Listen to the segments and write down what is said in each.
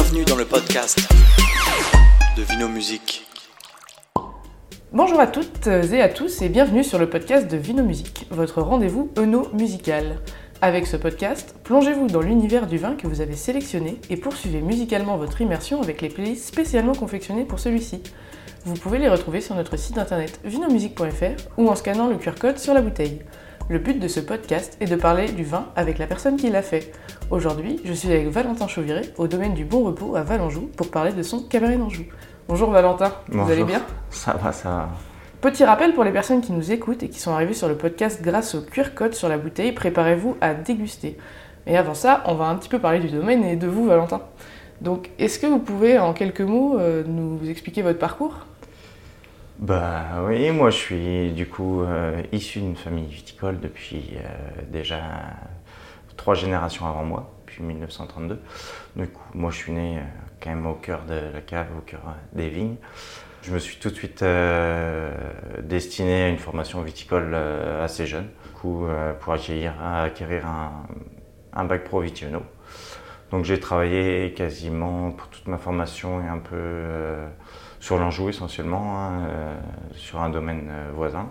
Bienvenue dans le podcast de Vino Musique. Bonjour à toutes et à tous et bienvenue sur le podcast de Vino Musique, votre rendez-vous eno musical. Avec ce podcast, plongez-vous dans l'univers du vin que vous avez sélectionné et poursuivez musicalement votre immersion avec les playlists spécialement confectionnées pour celui-ci. Vous pouvez les retrouver sur notre site internet vinomusique.fr ou en scannant le QR code sur la bouteille. Le but de ce podcast est de parler du vin avec la personne qui l'a fait. Aujourd'hui, je suis avec Valentin Chauviré au domaine du Bon Repos à Valenjou pour parler de son Cabernet d'Anjou. Bonjour Valentin, vous allez bien? Ça va, ça va. Petit rappel pour les personnes qui nous écoutent et qui sont arrivées sur le podcast grâce au QR code sur la bouteille, préparez-vous à déguster. Et avant ça, on va un petit peu parler du domaine et de vous Valentin. Donc, est-ce que vous pouvez en quelques mots euh, nous expliquer votre parcours? Bah oui, moi je suis du coup euh, issu d'une famille viticole depuis euh, déjà trois générations avant moi, depuis 1932. Du coup, moi je suis né euh, quand même au cœur de la cave, au cœur des vignes. Je me suis tout de suite destiné à une formation viticole assez jeune, du coup pour acquérir, un, bac pro vitiono. Donc j'ai travaillé quasiment pour toute ma formation et un peu sur l'Anjou essentiellement, hein, euh, sur un domaine euh, voisin.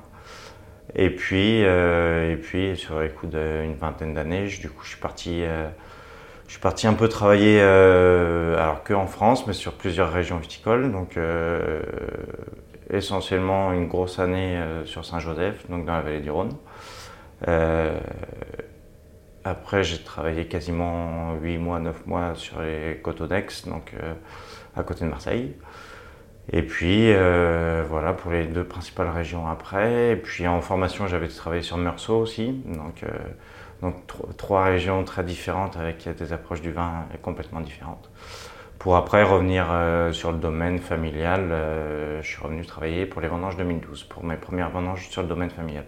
Et puis, euh, et puis sur les coups d'une vingtaine d'années, du coup je suis parti, je suis parti un peu travailler, alors que en France, mais sur plusieurs régions viticoles. Donc essentiellement une grosse année sur Saint-Joseph, donc dans la vallée du Rhône. Après, j'ai travaillé quasiment 8 mois, 9 mois sur les côtes d'Aix, donc à côté de Marseille. Et puis, euh, voilà, pour les deux principales régions après. Et puis, en formation, j'avais travaillé sur Meursault aussi. Donc, euh, donc tro- trois régions très différentes avec des approches du vin complètement différentes. Pour après revenir euh, sur le domaine familial, je suis revenu travailler pour les vendanges 2012, pour mes premières vendanges sur le domaine familial.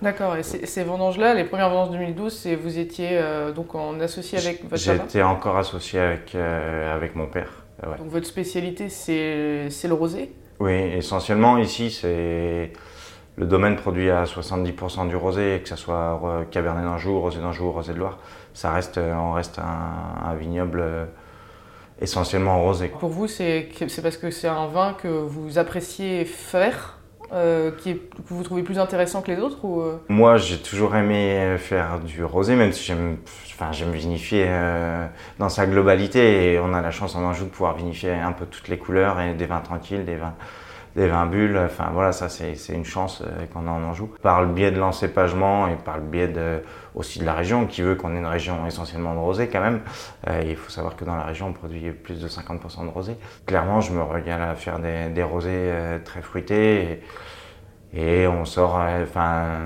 D'accord, et ces ces vendanges-là, les premières vendanges 2012, c'est vous étiez donc en associé avec votre papa? J'étais encore associé avec, avec mon père. Ouais. Donc votre spécialité, c'est c'est le rosé? Oui, essentiellement ici, c'est le domaine produit à 70% du rosé, que ce soit Cabernet d'Anjou, Rosé d'Anjou, Rosé de Loire. Ça reste, euh, on reste un, un vignoble euh, essentiellement rosé. Pour vous, c'est c'est parce que c'est un vin que vous appréciez faire, euh, que vous trouvez plus intéressant que les autres ou, euh, Moi, j'ai toujours aimé faire du rosé, même si j'aime, enfin, vinifier euh, dans sa globalité. Et on a la chance en Anjou de pouvoir vinifier un peu toutes les couleurs et des vins tranquilles, des vins, des vins bulles. Enfin, voilà, ça, c'est, une chance euh, qu'on en Anjou. Par le biais de l'encépagement et par le biais de, aussi de la région, qui veut qu'on ait une région essentiellement de rosé quand même. Euh, il faut savoir que dans la région, on produit plus de 50% de rosé. Clairement, je me régale à faire des, des rosés euh, très fruités. Et, on sort, euh, enfin,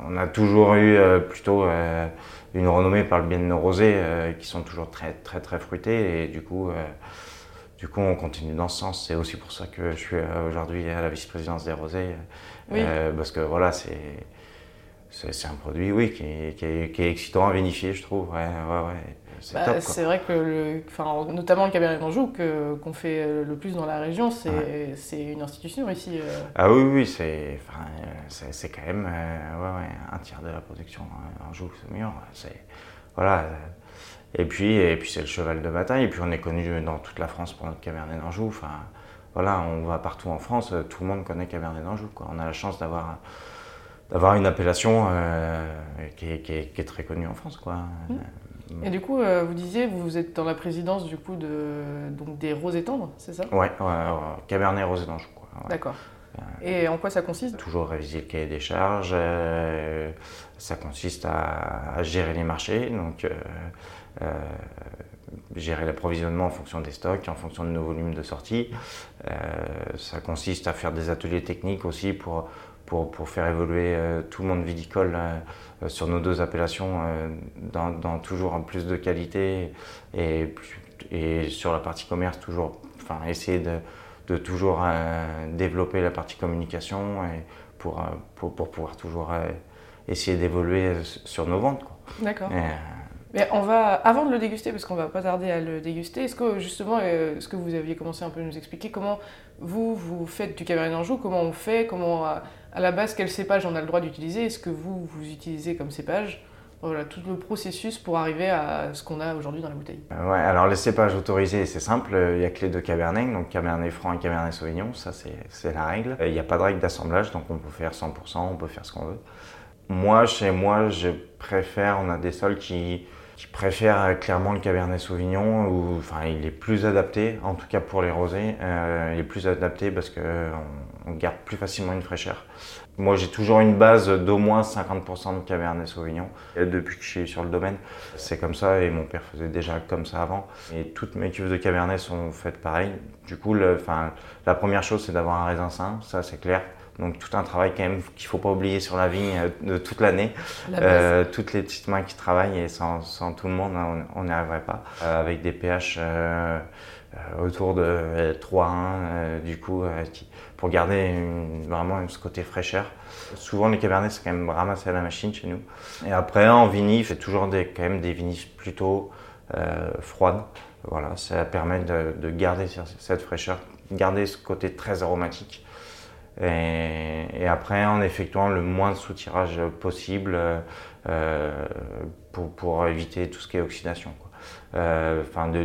on a toujours eu euh, plutôt euh, une renommée par le bien de nos rosés qui sont toujours très très très fruités et du coup, du coup on continue dans ce sens. C'est aussi pour ça que je suis euh, aujourd'hui à la vice-présidence des rosés Oui. euh, parce que voilà c'est c'est un produit oui qui est, qui est- qui est excitant à vinifier je trouve. Ouais ouais ouais. C'est bah, vrai que, le, enfin, notamment le Cabernet d'Anjou, qu'on fait euh, le plus dans la région, c'est une institution ici. euh. Ah oui, oui, c'est, enfin, euh, quand même euh, ouais, ouais, un tiers de la production euh, en joue, c'est mieux. C'est, voilà. Euh, Et puis, et puis c'est le cheval de bataille. Et puis on est connu dans toute la France pour notre Cabernet d'Anjou. Enfin, voilà, on va partout en France, euh, tout le monde connaît Cabernet d'Anjou. On a la chance d'avoir, d'avoir une appellation euh, qui, est, qui, est, qui est très connue en France. Quoi. Et du coup, euh, vous disiez, vous êtes dans la présidence du coup de, donc, des rosés tendres, c'est ça? Ouais, ouais, Cabernet Rosé d'Anjou. Ouais. D'accord. Et en quoi ça consiste? Toujours réviser le cahier des charges. euh, ça consiste à, à gérer les marchés, donc euh, euh, gérer l'approvisionnement en fonction des stocks, en fonction de nos volumes de sortie. Euh, ça consiste à faire des ateliers techniques aussi pour, pour, pour faire évoluer euh, tout le monde viticole euh, sur nos deux appellations euh, dans, dans toujours en plus de qualité et, sur la partie commerce toujours enfin, essayer de, de toujours euh, développer la partie communication et pour, euh, pour, pour pouvoir toujours euh, essayer d'évoluer euh, sur nos ventes. D'accord. Euh, Mais on va, avant de le déguster, parce qu'on va pas tarder à le déguster, est-ce que justement, euh, ce que vous aviez commencé un peu à nous expliquer, comment vous, vous faites du Cabernet d'Anjou, comment on fait, comment, à, la base, quel cépage on a le droit d'utiliser, est-ce que vous, vous utilisez comme cépage? Voilà, tout le processus pour arriver à ce qu'on a aujourd'hui dans la bouteille. Euh, ouais, alors les cépages autorisés, c'est simple, il n'y a que les deux cabernets, donc cabernet franc et cabernet sauvignon, ça c'est la règle. Il n'y a pas de règle d'assemblage, donc on peut faire 100%, on peut faire ce qu'on veut. Moi, chez moi, je préfère, on a des sols qui, qui préfèrent clairement le cabernet sauvignon, ou enfin il est plus adapté, en tout cas pour les rosés, euh, il est plus adapté parce qu'on on garde plus facilement une fraîcheur. Moi, j'ai toujours une base d'au moins 50% de Cabernet Sauvignon. Et depuis que je suis sur le domaine, c'est comme ça et mon père faisait déjà comme ça avant. Et toutes mes cuves de Cabernet sont faites pareil. Du coup, le, la première chose, c'est d'avoir un raisin sain, ça c'est clair. Donc tout un travail quand même qu'il faut pas oublier sur la vigne euh, de toute l'année. Euh, toutes les petites mains qui travaillent et sans, sans tout le monde, on n'y arriverait pas. Euh, avec des pH euh, autour de 3-1, du coup, qui, pour garder vraiment ce côté fraîcheur. Souvent, les cabernets, c'est quand même ramassé à la machine chez nous. Et après, en vinif, c'est toujours des, quand même des vinifs plutôt froides. Voilà, ça permet de, garder cette fraîcheur, garder ce côté très aromatique. Et, après, en effectuant le moins de soutirage possible euh, pour, éviter tout ce qui est oxydation. Euh, de,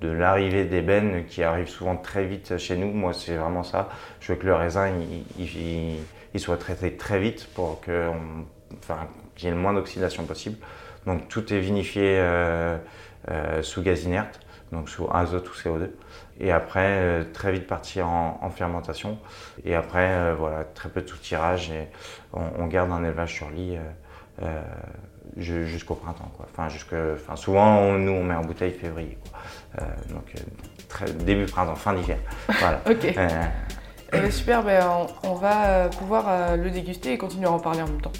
de l'arrivée d'ébène qui arrive souvent très vite chez nous. Moi, c'est vraiment ça. Je veux que le raisin il, soit traité très vite pour qu'il y ait le moins d'oxydation possible. Donc tout est vinifié euh, sous gaz inerte, donc sous azote ou CO2. Et après, très vite partir en, fermentation. Et après, voilà, très peu de sous-tirage et on, on, garde un élevage sur lit jusqu'au printemps. Quoi. Enfin, jusque, enfin, souvent, nous, on met en bouteille février. Quoi. Euh, donc, euh, très, début printemps, fin d'hiver. Voilà. ok. Euh, eh ben, super, ben, on, on, va pouvoir le déguster et continuer à en parler en même temps.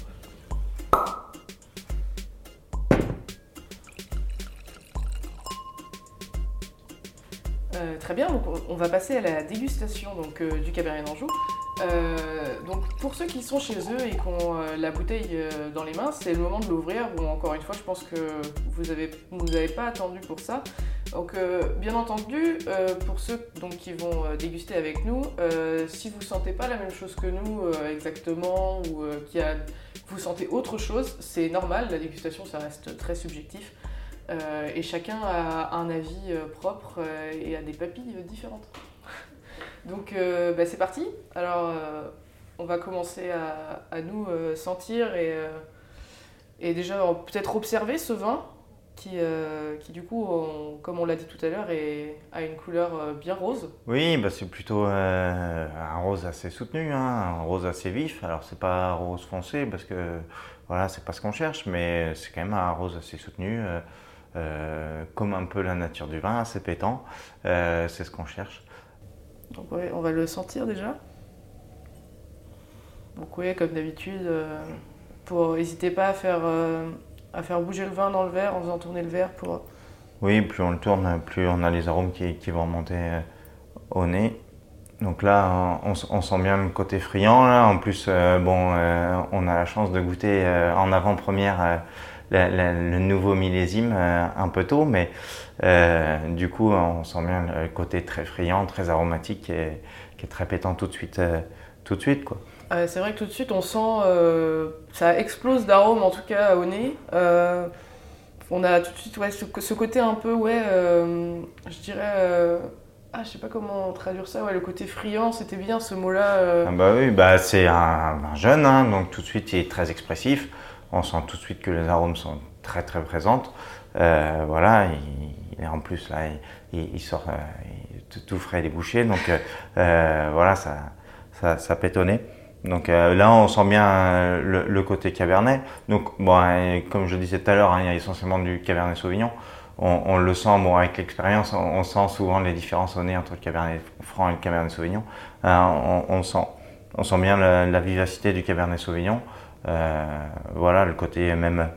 On va passer à la dégustation donc, du Cabernet d'Anjou. Euh, donc pour ceux qui sont chez eux et qui ont euh, la bouteille euh, dans les mains, c'est le moment de l'ouvrir. Bon, encore une fois, je pense que vous n'avez avez pas attendu pour ça. Donc bien entendu, pour ceux donc, qui vont déguster avec nous, si vous sentez pas la même chose que nous exactement ou qui a, vous sentez autre chose, c'est normal. La dégustation, ça reste très subjectif. Et chacun a un avis propre et a des papilles différentes. Donc euh, bah, c'est parti. Alors euh, on va commencer à, nous euh, sentir et, et déjà peut-être observer ce vin qui, qui du coup, comme on l'a dit tout à l'heure, a une couleur bien rose. Oui, bah c'est plutôt un rose assez soutenu, hein, un rose assez vif. Alors c'est pas rose foncé parce que voilà, c'est pas ce qu'on cherche, mais c'est quand même un rose assez soutenu. Comme un peu la nature du vin, assez pétant, c'est ce qu'on cherche. Donc on va le sentir déjà. Donc oui, comme d'habitude, euh, pour n'hésitez pas à faire, euh, à faire bouger le vin dans le verre en faisant tourner le verre pour. Oui, plus on le tourne, plus on a les arômes qui, qui vont monter euh, au nez. Donc là, on, sent bien le côté friand. Là. En plus, bon, on a la chance de goûter en avant-première le nouveau millésime un peu tôt, mais euh, du coup, on sent bien le côté très friand, très aromatique et qui est très pétant tout de suite. Euh, tout de suite quoi. c'est vrai que tout de suite, on sent euh, ça explose d'arômes en tout cas au nez. on a tout de suite ouais, ce, côté un peu, ouais, je dirais. Ah, je sais pas comment traduire ça, ouais, le côté friand, c'était bien ce mot-là. Ah bah oui, bah c'est un, jeune, hein, donc tout de suite il est très expressif. On sent tout de suite que les arômes sont très très présentes. voilà, et en plus, là, il, sort euh, tout, frais des bouchées. Donc euh, euh, voilà, ça, ça, pétonnait. Donc là, on sent bien le, côté cabernet. Donc, bon, comme je disais tout à l'heure, hein, il y a essentiellement du cabernet sauvignon. On, le sent, bon, avec l'expérience, on, sent souvent les différences au nez entre le cabernet franc et le cabernet sauvignon. on, sent, on sent bien la, vivacité du cabernet sauvignon. Voilà, le côté même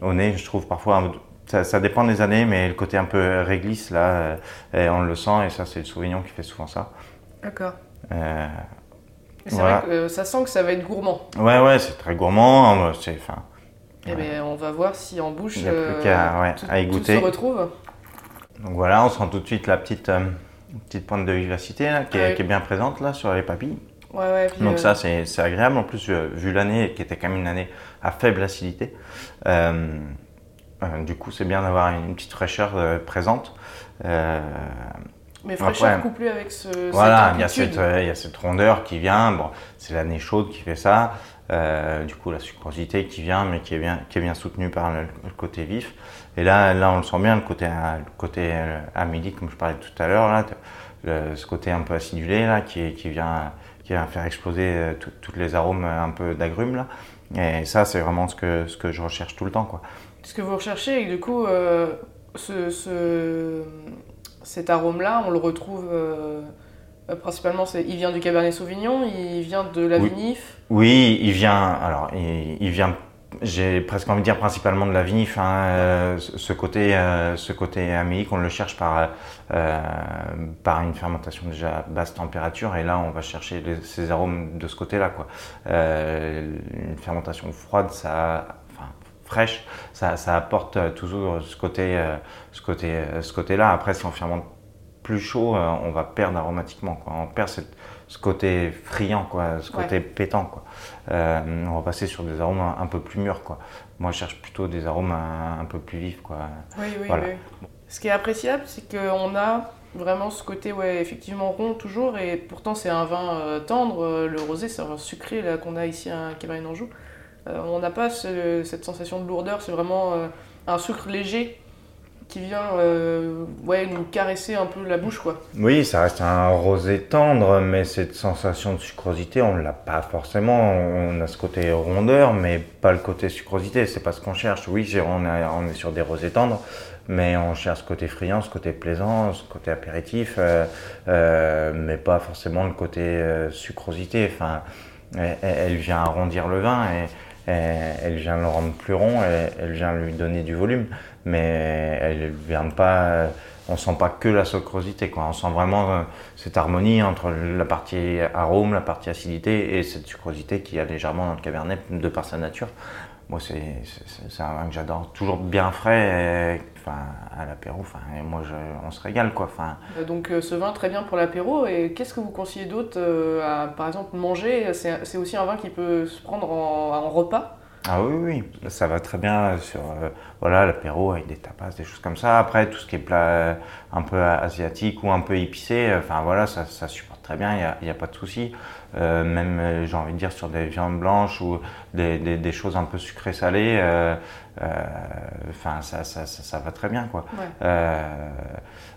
au nez, je trouve parfois ça, dépend des années, mais le côté un peu réglisse, là, euh, on le sent, et ça, c'est le Sauvignon qui fait souvent ça. D'accord. Euh, vrai que euh, ça sent que ça va être gourmand. Ouais, ouais, c'est très gourmand. Hein, eh bien, on va voir si en bouche, Il plus qu'à à y goûter. se retrouve. Donc voilà, on sent tout de suite la petite, petite pointe de vivacité qui, est, qui, est, bien présente là sur les papilles. Ouais, ouais, puis, Donc euh, ça, c'est c'est agréable. En plus, euh, vu l'année, qui était quand même une année à faible acidité, euh, du coup, c'est bien d'avoir une petite fraîcheur présente. Euh, Mais fraîcheur couplée avec ce, voilà, cette il y, a cette, il y a cette rondeur qui vient. Bon, c'est l'année chaude qui fait ça. Du coup, la sucrosité qui vient, mais qui est bien, qui est bien soutenue par le, le côté vif. Et là, là, on le sent bien, le côté, le côté comme je parlais tout à l'heure, là, le- ce côté un peu acidulé là, qui, qui vient, qui vient faire exploser euh, tous les arômes euh, un peu d'agrumes là. Et ça, c'est vraiment ce que, ce que je recherche tout le temps, quoi. Ce que vous recherchez, et du coup, euh, ce, ce- cet arôme-là, on le retrouve euh, principalement, il vient du Cabernet Sauvignon, il vient de la Oui. vinif? Oui, il vient. Alors, il, il vient. J'ai presque envie de dire principalement de la vinif. hein, euh, ce côté, euh, ce côté amélique, on le cherche par euh, par une fermentation déjà à basse température. Et là, on va chercher les- ces arômes de ce côté-là, quoi. Euh, une fermentation froide, ça, enfin fraîche, ça, ça apporte euh, toujours ce côté, euh, ce côté, ce côté-là. Après, si on fermente plus chaud, on va perdre aromatiquement, quoi. On perd cette- ce côté friand, quoi, ce Ouais. côté pétant, quoi. Euh, on va passer sur des arômes un, un peu plus mûrs, quoi. Moi, je cherche plutôt des arômes un, un peu plus vifs, quoi. Oui, oui, Voilà. oui. Ce qui est appréciable, c'est qu'on a vraiment ce côté, ouais, effectivement rond toujours, et pourtant c'est un vin euh, tendre. euh, Le rosé, c'est un vin sucré là qu'on a ici à Cabernet d'Anjou. Euh, on n'a pas ce- cette sensation de lourdeur, c'est vraiment un sucre léger qui vient euh, ouais, nous caresser un peu la bouche, quoi. Oui, ça reste un rosé tendre, mais cette sensation de sucrosité, on l'a pas forcément. On a ce côté rondeur, mais pas le côté sucrosité. C'est pas ce qu'on cherche. Oui, on est, sur des rosés tendres, mais on cherche ce côté friand, ce côté plaisant, ce côté apéritif, euh, euh, mais pas forcément le côté sucrosité. Enfin, elle, vient arrondir le vin et elle vient le rendre plus rond, et elle vient lui donner du volume, mais elle vient pas. On sent pas que la sucrosité, quoi. On sent vraiment euh, cette harmonie entre la partie arôme, la partie acidité et cette sucrosité qu'il y a légèrement dans le cabernet de par sa nature. Moi, c'est un vin que j'adore. Toujours bien frais, et, enfin, à l'apéro. Enfin, et moi, je- on se régale, quoi. Enfin, Euh, Donc euh, ce vin très bien pour l'apéro. Et qu'est-ce que vous conseillez d'autre euh, à, par exemple, manger? C'est aussi un vin qui peut se prendre en, en repas? Ah oui, oui, ça va très bien sur euh, voilà l'apéro avec des tapas, des choses comme ça. Après, tout ce qui est plat euh, un peu asiatique ou un peu épicé, euh, enfin voilà, ça, ça supporte très bien, il n'y a, pas de souci. Euh, même, j'ai envie de dire, sur des viandes blanches ou des, des, des choses un peu sucrées salées, euh, enfin ça, ça, ça, ça va très bien, quoi. Ouais.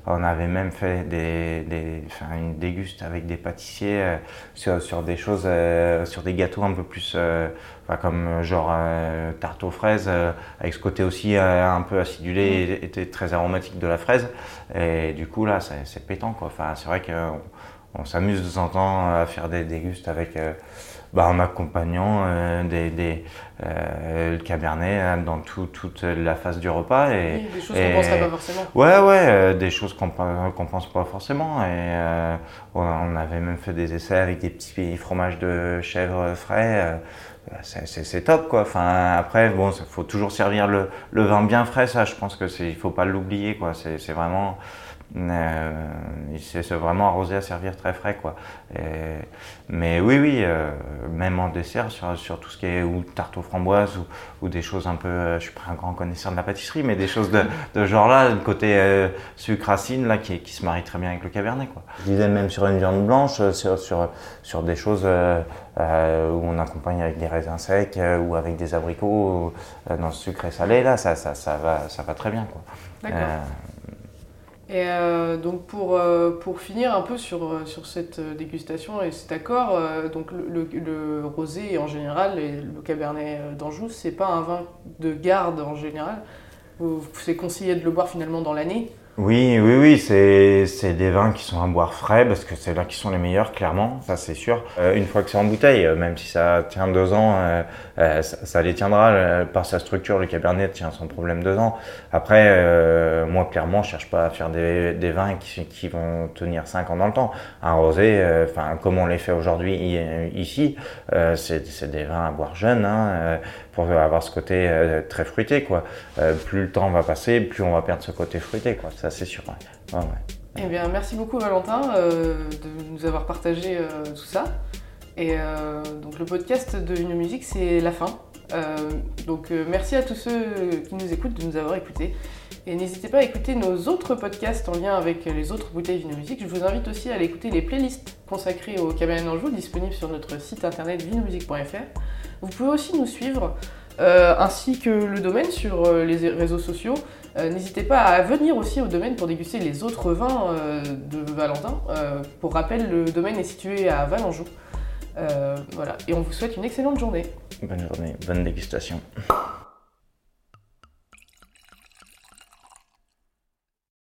On avait même fait des, une déguste avec des pâtissiers sur, sur des choses, sur des gâteaux un peu plus, comme genre tarte aux fraises, avec ce côté aussi euh, un peu acidulé et, et très aromatique de la fraise. Et du coup, là, c'est pétant, quoi. Enfin, c'est vrai qu'on on, s'amuse de temps en temps à faire des dégustes avec. euh, bah, en accompagnant euh, des, des, euh, le cabernet hein, dans tout- toute la phase du repas. Et, Oui, des choses qu'on ne penserait pas forcément. Ouais, ouais, des choses qu'on qu'on pense pas forcément. Et on on avait même fait des essais avec des petits fromages de chèvre frais. Euh, c'est- top, quoi. Enfin, après, bon, il faut toujours servir le, le vin bien frais. Ça, je pense que c'est, il faut pas l'oublier, quoi. C'est vraiment, c'est c'est vraiment arrosé à servir très frais, quoi. Et- mais oui, oui, euh, même en dessert, sur, sur tout ce qui est ou tarte aux framboises ou, ou des choses un peu. euh, je suis pas un grand connaisseur de la pâtisserie, mais des choses de, de genre là, le côté euh, sucre racine là, qui, qui se marie très bien avec le cabernet, quoi. Je disais même sur une viande blanche, euh, sur, sur, sur des choses euh, euh, où on accompagne avec des raisins secs euh, ou avec des abricots euh, dans le sucre et salé, là, ça, ça, ça, va, ça va très bien, quoi. Et euh, donc pour, euh, pour finir un peu sur, euh, sur cette dégustation et cet accord, donc le, le- le rosé en général le cabernet d'Anjou, c'est pas un vin de garde en général. Vous- C'est conseillé de le boire finalement dans l'année. Oui, oui, oui, c'est des vins qui sont à boire frais parce que c'est là qui sont les meilleurs, clairement, ça c'est sûr. Euh, une fois que c'est en bouteille, euh, même si ça tient deux ans, euh, euh, ça, les tiendra euh, par sa structure. Le Cabernet tient sans problème deux ans. Après, moi clairement, je cherche pas à faire des, des vins qui, qui vont tenir cinq ans dans le temps. Un rosé, enfin comme on les fait aujourd'hui ici, c'est des vins à boire jeunes. Hein, pour avoir ce côté très fruité quoi. Plus le temps va passer, plus on va perdre ce côté fruité quoi. C'est sûr. Eh bien, merci beaucoup Valentin euh, de nous avoir partagé euh, tout ça. Et euh, donc le podcast de Vino Musique, c'est la fin. Donc merci à tous ceux qui nous écoutent de nous avoir écoutés. Et n'hésitez pas à écouter nos autres podcasts en lien avec les autres bouteilles Vino Musique. Je vous invite aussi à écouter les playlists consacrées au Cabernet d'Anjou, disponibles sur notre site internet vinomusique.fr. Vous pouvez aussi nous suivre, ainsi que le domaine sur les réseaux sociaux. N'hésitez pas à venir aussi au domaine pour déguster les autres vins de Valentin. pour rappel, le domaine est situé à Valenjou. voilà, et on vous souhaite une excellente journée. Bonne journée, bonne dégustation.